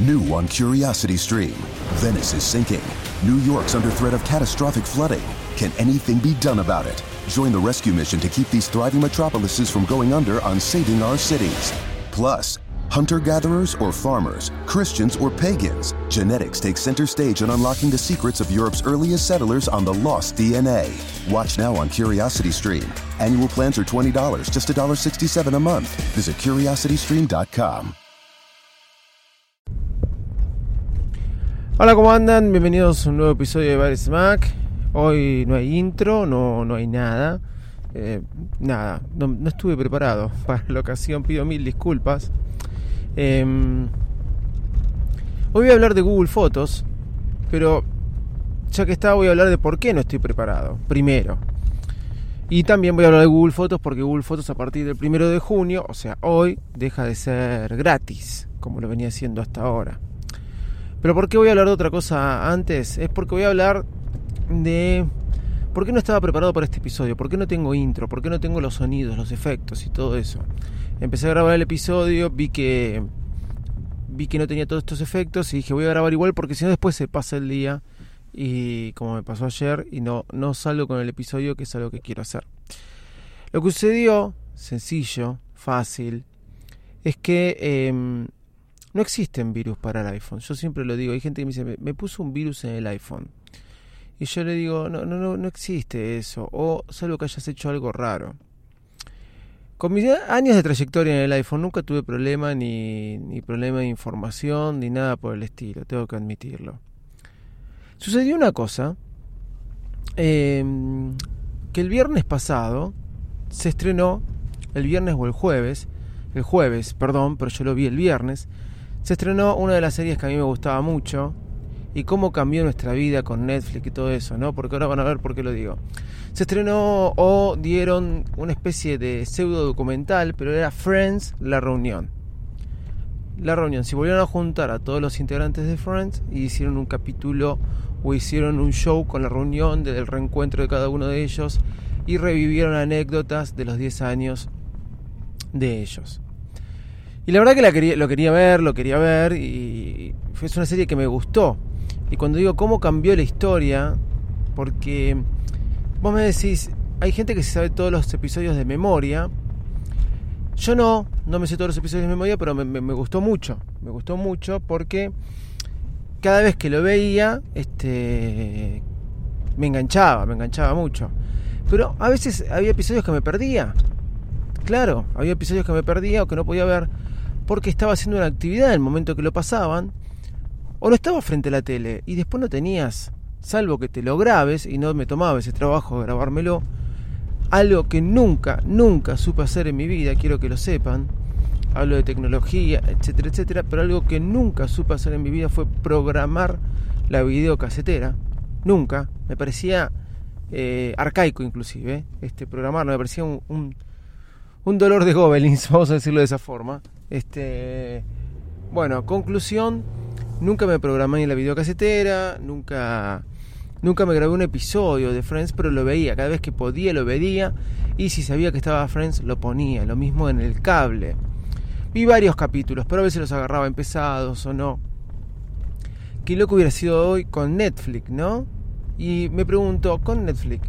New on Curiosity Stream. Venice is sinking. New York's under threat of catastrophic flooding. Can anything be done about it? Join the rescue mission to keep these thriving metropolises from going under on saving our cities. Plus, hunter gatherers or farmers, Christians or pagans, genetics takes center stage in unlocking the secrets of Europe's earliest settlers on the lost DNA. Watch now on Curiosity Stream. Annual plans are $20, just $1.67 a month. Visit curiositystream.com. Hola, ¿cómo andan? Bienvenidos a un nuevo episodio de Bar Smack. Hoy no hay intro, no, no hay nada. Eh, nada, no, estuve preparado para la ocasión, pido mil disculpas. Eh, hoy voy a hablar de Google Fotos, pero ya que está voy a hablar de por qué no estoy preparado, primero. Y también voy a hablar de Google Fotos porque Google Fotos a partir del primero de junio, o sea, hoy, deja de ser gratis, como lo venía haciendo hasta ahora. Pero ¿por qué voy a hablar de otra cosa antes? Es porque voy a hablar de por qué no estaba preparado para este episodio, por qué no tengo intro, por qué no tengo los sonidos, los efectos y todo eso. Empecé a grabar el episodio, vi que vi que no tenía todos estos efectos y dije voy a grabar igual porque si no después se pasa el día y como me pasó ayer y no no salgo con el episodio que es algo que quiero hacer. Lo que sucedió, sencillo, fácil, es que eh, no existen virus para el iPhone. Yo siempre lo digo. Hay gente que me dice, me, puso un virus en el iPhone. Y yo le digo, no, no, no, no existe eso. O salvo que hayas hecho algo raro. Con mis años de trayectoria en el iPhone nunca tuve problema ni, ni problema de información ni nada por el estilo. Tengo que admitirlo. Sucedió una cosa. Eh, que el viernes pasado se estrenó, el viernes o el jueves, el jueves, perdón, pero yo lo vi el viernes, se estrenó una de las series que a mí me gustaba mucho y cómo cambió nuestra vida con Netflix y todo eso, ¿no? Porque ahora van a ver por qué lo digo. Se estrenó o dieron una especie de pseudo documental, pero era Friends, la reunión. La reunión, se volvieron a juntar a todos los integrantes de Friends y hicieron un capítulo o hicieron un show con la reunión del reencuentro de cada uno de ellos y revivieron anécdotas de los 10 años de ellos. Y la verdad que la quería, lo quería ver, lo quería ver y fue una serie que me gustó. Y cuando digo cómo cambió la historia, porque vos me decís, hay gente que se sabe todos los episodios de memoria. Yo no, no me sé todos los episodios de memoria, pero me, me gustó mucho. Me gustó mucho porque cada vez que lo veía, este, me enganchaba, me enganchaba mucho. Pero a veces había episodios que me perdía. Claro, había episodios que me perdía o que no podía ver porque estaba haciendo una actividad en el momento que lo pasaban, o no estaba frente a la tele y después no tenías, salvo que te lo grabes y no me tomaba ese trabajo de grabármelo, algo que nunca, nunca supe hacer en mi vida, quiero que lo sepan, hablo de tecnología, etcétera, etcétera, pero algo que nunca supe hacer en mi vida fue programar la videocasetera, nunca, me parecía eh, arcaico inclusive, este programar, me parecía un, un, un dolor de gobelins, vamos a decirlo de esa forma. Este, bueno, conclusión, nunca me programé en la videocasetera, nunca nunca me grabé un episodio de Friends, pero lo veía, cada vez que podía lo veía y si sabía que estaba Friends lo ponía, lo mismo en el cable. Vi varios capítulos, pero a veces los agarraba empezados o no. Qué loco hubiera sido hoy con Netflix, ¿no? Y me pregunto, con Netflix,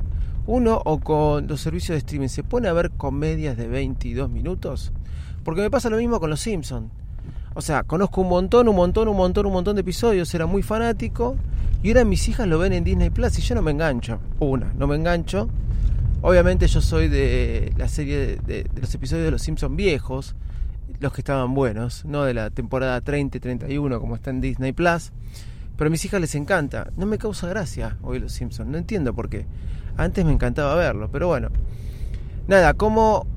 uno o con los servicios de streaming, ¿se pone a ver comedias de 22 minutos? Porque me pasa lo mismo con los Simpsons. O sea, conozco un montón, un montón, un montón, un montón de episodios, era muy fanático. Y ahora mis hijas lo ven en Disney Plus y yo no me engancho. Una, no me engancho. Obviamente yo soy de la serie de, de, los episodios de los Simpsons viejos, los que estaban buenos, no de la temporada 30 y 31 como está en Disney Plus. Pero a mis hijas les encanta. No me causa gracia hoy los Simpsons, no entiendo por qué. Antes me encantaba verlo, pero bueno. Nada, como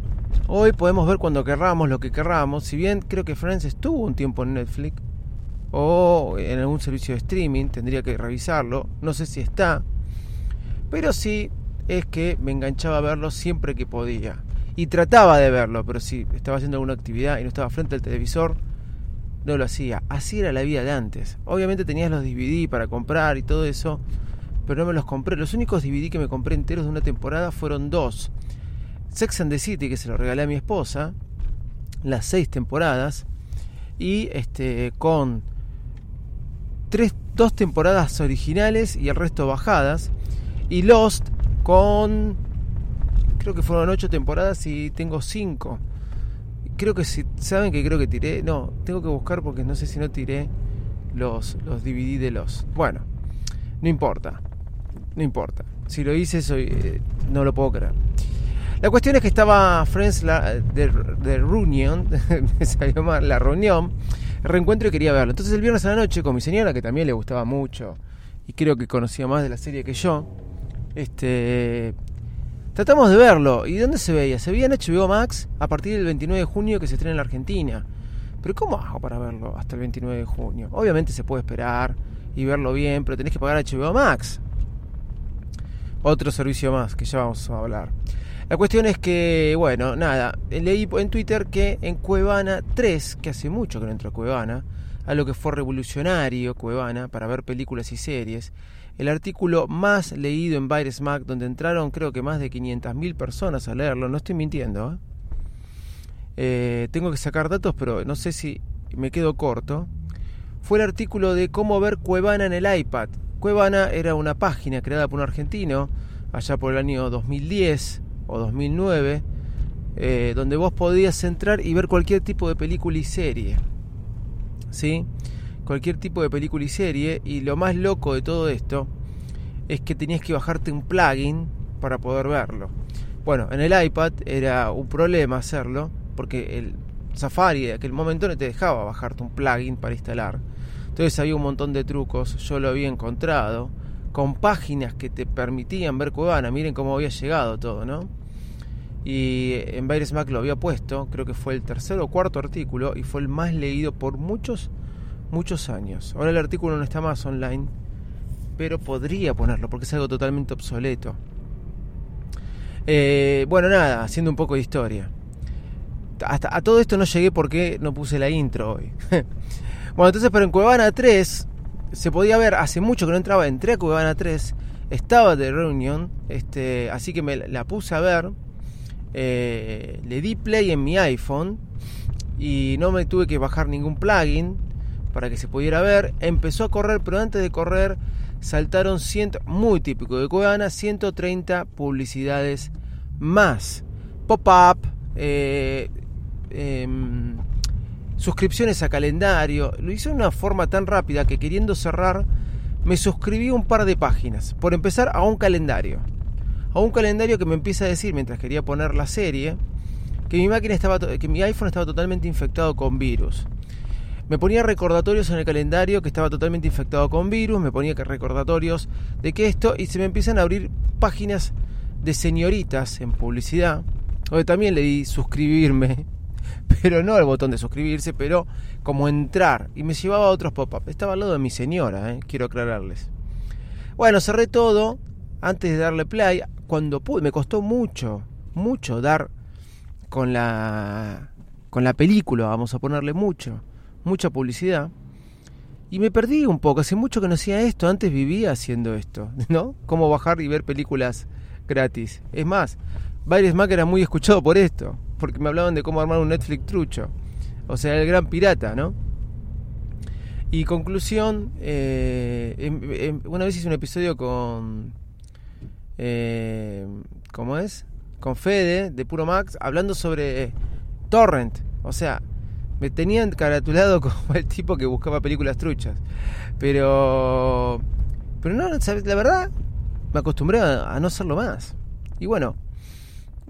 Hoy podemos ver cuando querramos lo que querramos. Si bien creo que Friends estuvo un tiempo en Netflix o en algún servicio de streaming, tendría que revisarlo. No sé si está. Pero sí es que me enganchaba a verlo siempre que podía. Y trataba de verlo, pero si estaba haciendo alguna actividad y no estaba frente al televisor, no lo hacía. Así era la vida de antes. Obviamente tenías los DVD para comprar y todo eso, pero no me los compré. Los únicos DVD que me compré enteros de una temporada fueron dos Sex and the City, que se lo regalé a mi esposa, las seis temporadas, y este con tres, dos temporadas originales y el resto bajadas. Y Lost con... Creo que fueron ocho temporadas y tengo cinco. Creo que si... ¿Saben que creo que tiré? No, tengo que buscar porque no sé si no tiré los, los DVD de Lost. Bueno, no importa. No importa. Si lo hice, soy, eh, no lo puedo creer. La cuestión es que estaba Friends la, de, de Reunion, me salió mal, la reunión, reencuentro y quería verlo. Entonces el viernes a la noche con mi señora, que también le gustaba mucho y creo que conocía más de la serie que yo, este, tratamos de verlo. ¿Y dónde se veía? Se veía en HBO Max a partir del 29 de junio que se estrena en la Argentina. Pero ¿cómo hago para verlo hasta el 29 de junio? Obviamente se puede esperar y verlo bien, pero tenés que pagar HBO Max. Otro servicio más que ya vamos a hablar. La cuestión es que, bueno, nada, leí en Twitter que en Cuevana 3, que hace mucho que no entró a Cuevana, a lo que fue revolucionario Cuevana para ver películas y series, el artículo más leído en Virus Mac, donde entraron creo que más de 500.000 personas a leerlo, no estoy mintiendo, ¿eh? Eh, tengo que sacar datos, pero no sé si me quedo corto, fue el artículo de cómo ver Cuevana en el iPad. Cuevana era una página creada por un argentino allá por el año 2010 o 2009, eh, donde vos podías entrar y ver cualquier tipo de película y serie. ¿Sí? Cualquier tipo de película y serie. Y lo más loco de todo esto es que tenías que bajarte un plugin para poder verlo. Bueno, en el iPad era un problema hacerlo, porque el Safari de aquel momento no te dejaba bajarte un plugin para instalar. Entonces había un montón de trucos, yo lo había encontrado, con páginas que te permitían ver Cuevana, miren cómo había llegado todo, ¿no? Y en Virus Mac lo había puesto, creo que fue el tercer o cuarto artículo y fue el más leído por muchos, muchos años. Ahora el artículo no está más online, pero podría ponerlo porque es algo totalmente obsoleto. Eh, bueno, nada, haciendo un poco de historia. Hasta a todo esto no llegué porque no puse la intro hoy. bueno, entonces, pero en Cuevana 3 se podía ver, hace mucho que no entraba, entré a Cuevana 3, estaba de reunión, este, así que me la puse a ver eh, le di play en mi iPhone y no me tuve que bajar ningún plugin para que se pudiera ver. Empezó a correr, pero antes de correr saltaron, ciento, muy típico de Cuevana, 130 publicidades más. Pop-up, eh, em, suscripciones a calendario. Lo hice de una forma tan rápida que queriendo cerrar me suscribí un par de páginas. Por empezar a un calendario a un calendario que me empieza a decir mientras quería poner la serie que mi máquina estaba que mi iPhone estaba totalmente infectado con virus. Me ponía recordatorios en el calendario que estaba totalmente infectado con virus, me ponía recordatorios de que esto y se me empiezan a abrir páginas de señoritas en publicidad, donde también le di suscribirme, pero no el botón de suscribirse, pero como entrar y me llevaba a otros pop-up. Estaba al lado de mi señora, ¿eh? quiero aclararles. Bueno, cerré todo antes de darle play cuando pude, me costó mucho, mucho dar con la con la película, vamos a ponerle mucho, mucha publicidad. Y me perdí un poco, hace mucho que no hacía esto, antes vivía haciendo esto, ¿no? Cómo bajar y ver películas gratis. Es más, Baires Mac era muy escuchado por esto, porque me hablaban de cómo armar un Netflix trucho. O sea, el gran pirata, ¿no? Y conclusión, eh, una vez hice un episodio con eh, ¿cómo es? Con Fede, de Puro Max, hablando sobre Torrent. O sea, me tenían caratulado como el tipo que buscaba películas truchas. Pero, pero no, ¿sabes? la verdad, me acostumbré a, no hacerlo más. Y bueno,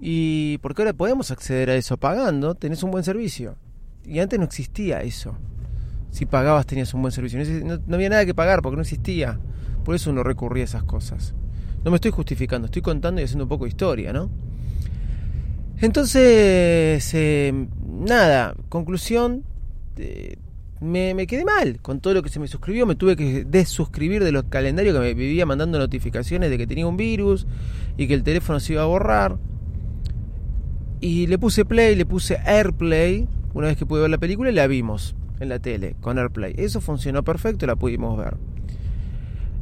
y porque ahora podemos acceder a eso pagando, tenés un buen servicio. Y antes no existía eso. Si pagabas tenías un buen servicio. No, había nada que pagar porque no existía. Por eso uno recurría a esas cosas. No me estoy justificando, estoy contando y haciendo un poco de historia, ¿no? Entonces, eh, nada, conclusión, eh, me, me, quedé mal con todo lo que se me suscribió, me tuve que desuscribir de los calendarios que me vivía mandando notificaciones de que tenía un virus y que el teléfono se iba a borrar. Y le puse play, le puse AirPlay, una vez que pude ver la película la vimos en la tele con AirPlay. Eso funcionó perfecto, la pudimos ver.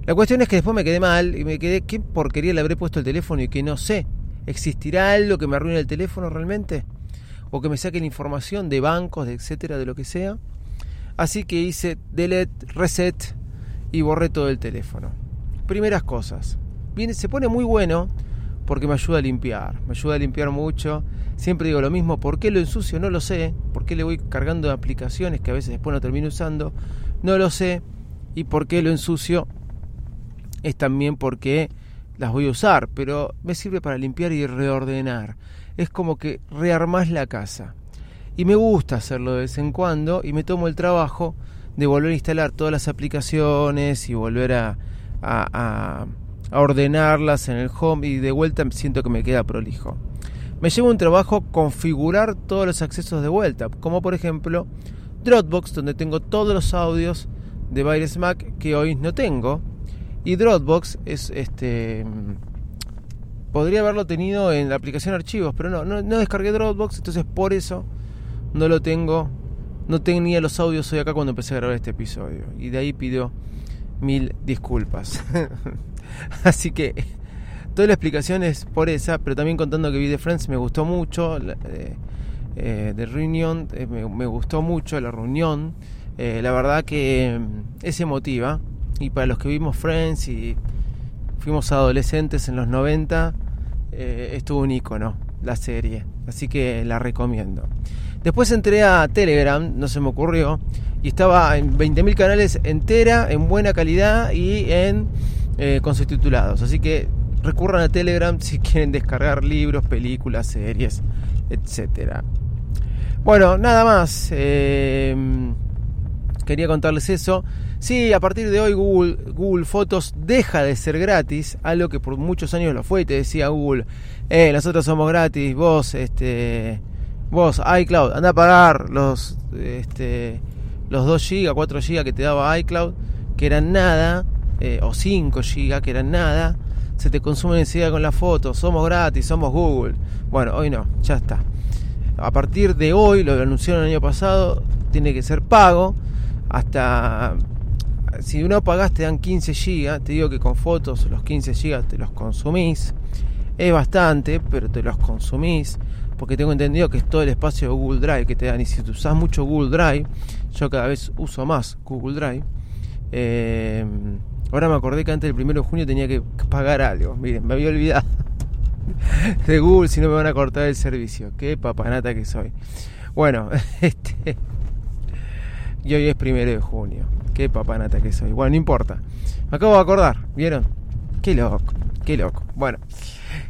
La cuestión es que después me quedé mal y me quedé, ¿qué porquería le habré puesto el teléfono y que no sé? ¿Existirá algo que me arruine el teléfono realmente? ¿O que me saque la información de bancos, de etcétera, de lo que sea? Así que hice delete, reset y borré todo el teléfono. Primeras cosas. Viene, se pone muy bueno porque me ayuda a limpiar, me ayuda a limpiar mucho. Siempre digo lo mismo, ¿por qué lo ensucio? No lo sé. ¿Por qué le voy cargando aplicaciones que a veces después no termino usando? No lo sé. ¿Y por qué lo ensucio? Es también porque las voy a usar, pero me sirve para limpiar y reordenar. Es como que rearmás la casa. Y me gusta hacerlo de vez en cuando y me tomo el trabajo de volver a instalar todas las aplicaciones y volver a, a, ordenarlas en el home y de vuelta siento que me queda prolijo. Me lleva un trabajo configurar todos los accesos de vuelta, como por ejemplo Dropbox, donde tengo todos los audios de Virus Mac que hoy no tengo. Y Dropbox es este. Podría haberlo tenido en la aplicación archivos, pero no, no, no descargué Dropbox, entonces por eso no lo tengo no tenía los audios hoy acá cuando empecé a grabar este episodio. Y de ahí pido mil disculpas. Así que toda la explicación es por esa, pero también contando que vi de Friends me gustó mucho. Eh, eh, de Reunion eh, me, gustó mucho la reunión. la verdad que mm, es emotiva. Y para los que vimos Friends y fuimos adolescentes en los 90, estuvo un icono la serie. Así que la recomiendo. Después entré a Telegram, no se me ocurrió, y estaba en 20.000 canales entera, en buena calidad y en eh, con subtitulados. Así que recurran a Telegram si quieren descargar libros, películas, series, etcétera. Bueno, nada más. Em, quería contarles eso. Sí, a partir de hoy Google, Google Fotos deja de ser gratis, algo que por muchos años lo fue. Te decía Google, eh, nosotros somos gratis, vos, este, vos, iCloud, anda a pagar los, este, los 2 GB, 4 GB que te daba iCloud, que eran nada, eh, o 5 GB que eran nada, se te consumen enseguida con la foto, somos gratis, somos Google. Bueno, hoy no, ya está. A partir de hoy, lo anunciaron el año pasado, tiene que ser pago. Hasta si uno pagas te dan 15 GB, te digo que con fotos los 15 GB te los consumís. Es bastante, pero te los consumís porque tengo entendido que es todo el espacio de Google Drive que te dan. Y si usas mucho Google Drive, yo cada vez uso más Google Drive. Eh, ahora me acordé que antes del 1 de junio tenía que pagar algo. Miren, me había olvidado de Google si no me van a cortar el servicio. Qué papanata que soy. Bueno, este. Y hoy es primero de junio. Qué papanata que soy. Bueno, no importa. Me acabo de acordar, ¿vieron? Qué loco, qué loco. Bueno.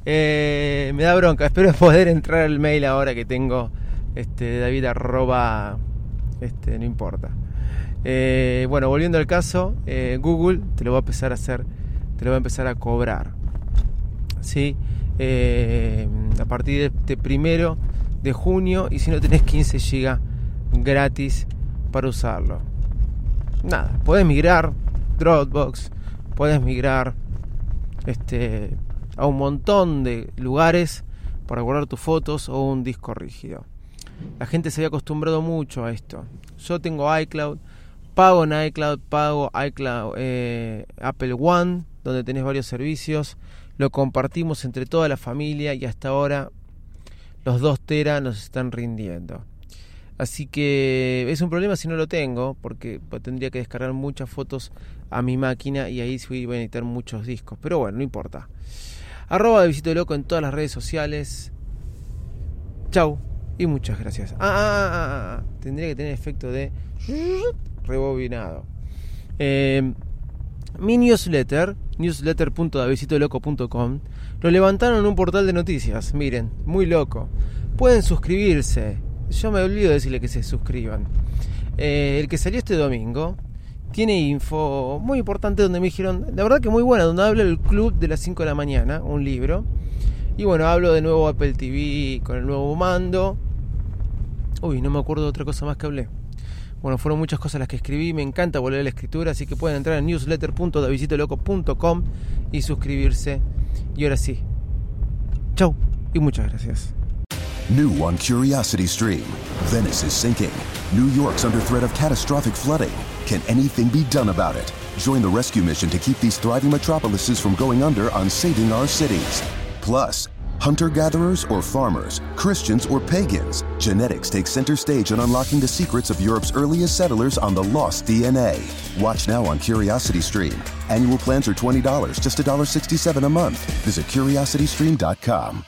Eh, me da bronca, espero poder entrar al mail ahora que tengo este, David arroba, este, no importa. Eh, bueno, volviendo al caso, eh, Google te lo va a empezar a hacer, te lo va a empezar a cobrar. ¿sí? a partir de este primero de junio y si no tenés 15 GB gratis para usarlo. Nada, puedes migrar Dropbox, puedes migrar este a un montón de lugares para guardar tus fotos o un disco rígido. La gente se había acostumbrado mucho a esto. Yo tengo iCloud, pago en iCloud, pago iCloud eh, Apple One, donde tenés varios servicios. Lo compartimos entre toda la familia y hasta ahora los 2 teras nos están rindiendo. Así que es un problema si no lo tengo, porque tendría que descargar muchas fotos a mi máquina y ahí voy a necesitar muchos discos. Pero bueno, no importa. Arroba de Visito Loco en todas las redes sociales. Chau y muchas gracias. Ah, ah, ah, ah tendría que tener efecto de rebobinado. Eh, mi newsletter, newsletter.davisitoloco.com, lo levantaron en un portal de noticias. Miren, muy loco. Pueden suscribirse. Yo me olvido de decirle que se suscriban. el que salió este domingo tiene info muy importante donde me dijeron, la verdad que muy buena, donde habla el club de las 5 de la mañana, un libro. Y bueno, hablo de nuevo Apple TV con el nuevo mando. Uy, no me acuerdo de otra cosa más que hablé. Bueno, fueron muchas cosas las que escribí, me encanta volver a la escritura, así que pueden entrar en newsletter.davisitoloco.com y suscribirse. Y ahora sí. Chau y muchas gracias. New on Curiosity Stream. Venice is sinking. New York's under threat of catastrophic flooding. Can anything be done about it? Join the rescue mission to keep these thriving metropolises from going under on Saving Our Cities. Plus, Hunter gatherers or farmers, Christians or pagans, genetics takes center stage in unlocking the secrets of Europe's earliest settlers on the lost DNA. Watch now on Curiosity Stream. Annual plans are $20, just $1.67 a month. Visit curiositystream.com.